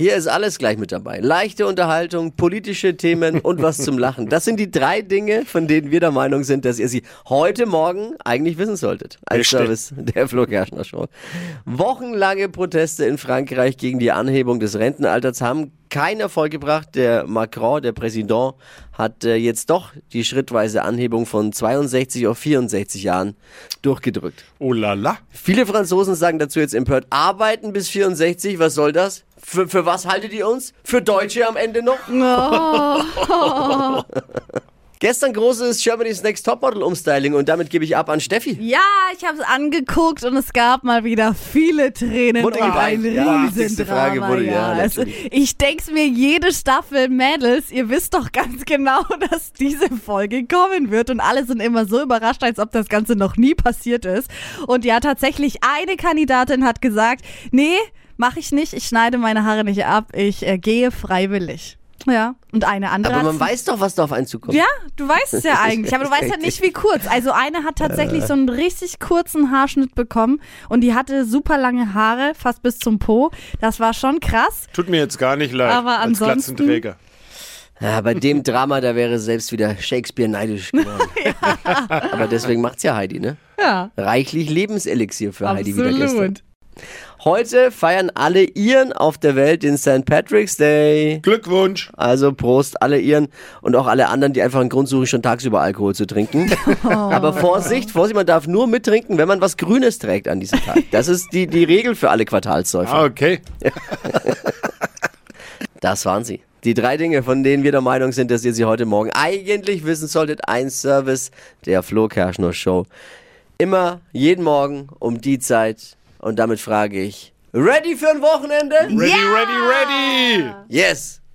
Hier ist alles gleich mit dabei. Leichte Unterhaltung, politische Themen und was zum Lachen. Das sind die drei Dinge, von denen wir der Meinung sind, dass ihr sie heute Morgen eigentlich wissen solltet. Ein Bestimmt. Service der Flo Kerschner Show. Wochenlange Proteste in Frankreich gegen die Anhebung des Rentenalters haben keinen Erfolg gebracht. Der Macron, der Präsident, hat äh, jetzt doch die schrittweise Anhebung von 62 auf 64 Jahren durchgedrückt. Oh la la. Viele Franzosen sagen dazu jetzt empört, arbeiten bis 64, was soll das? Für, für was haltet ihr uns? Für Deutsche am Ende noch? Gestern großes Germany's Next Topmodel Umstyling und damit gebe ich ab an Steffi. Ja, ich habe es angeguckt und es gab mal wieder viele Tränen Wurde und ein. Ja, Riesendrama. Frage wurde- ja, es, natürlich. ich denk's mir jede Staffel, Mädels, ihr wisst doch ganz genau, dass diese Folge kommen wird und alle sind immer so überrascht, als ob das Ganze noch nie passiert ist. Und ja, tatsächlich eine Kandidatin hat gesagt, nee, mache ich nicht, ich schneide meine Haare nicht ab, ich äh, gehe freiwillig. Ja, und eine andere Aber man weiß doch, was da auf einen zukommt. ja, du weißt es ja eigentlich, aber du weißt halt nicht, wie kurz. Also eine hat tatsächlich so einen richtig kurzen Haarschnitt bekommen und die hatte super lange Haare, fast bis zum Po. Das war schon krass. Tut mir jetzt gar nicht leid. Aber als Glatzenträger. Ja, bei dem Drama, da wäre selbst wieder Shakespeare neidisch geworden. Aber deswegen macht's ja Heidi, ne? Ja, Reichlich Lebenselixier für Heidi wieder gestern. Heute feiern alle Iren auf der Welt den St. Patrick's Day. Glückwunsch. Also Prost, alle Iren und auch alle anderen, die einfach einen Grund suchen, schon tagsüber Alkohol zu trinken. Aber Vorsicht, Vorsicht, man darf nur mittrinken, wenn man was Grünes trägt an diesem Tag. Das ist die, die Regel für alle Quartalssäufer. Ah, okay. Das waren sie. Die drei Dinge, von denen wir der Meinung sind, dass ihr sie heute Morgen eigentlich wissen solltet. Ein Service der Flo Kerschner Show. Immer, jeden Morgen um die Zeit. Und damit frage ich, ready für ein Wochenende? Ready, ready, ready. Yes!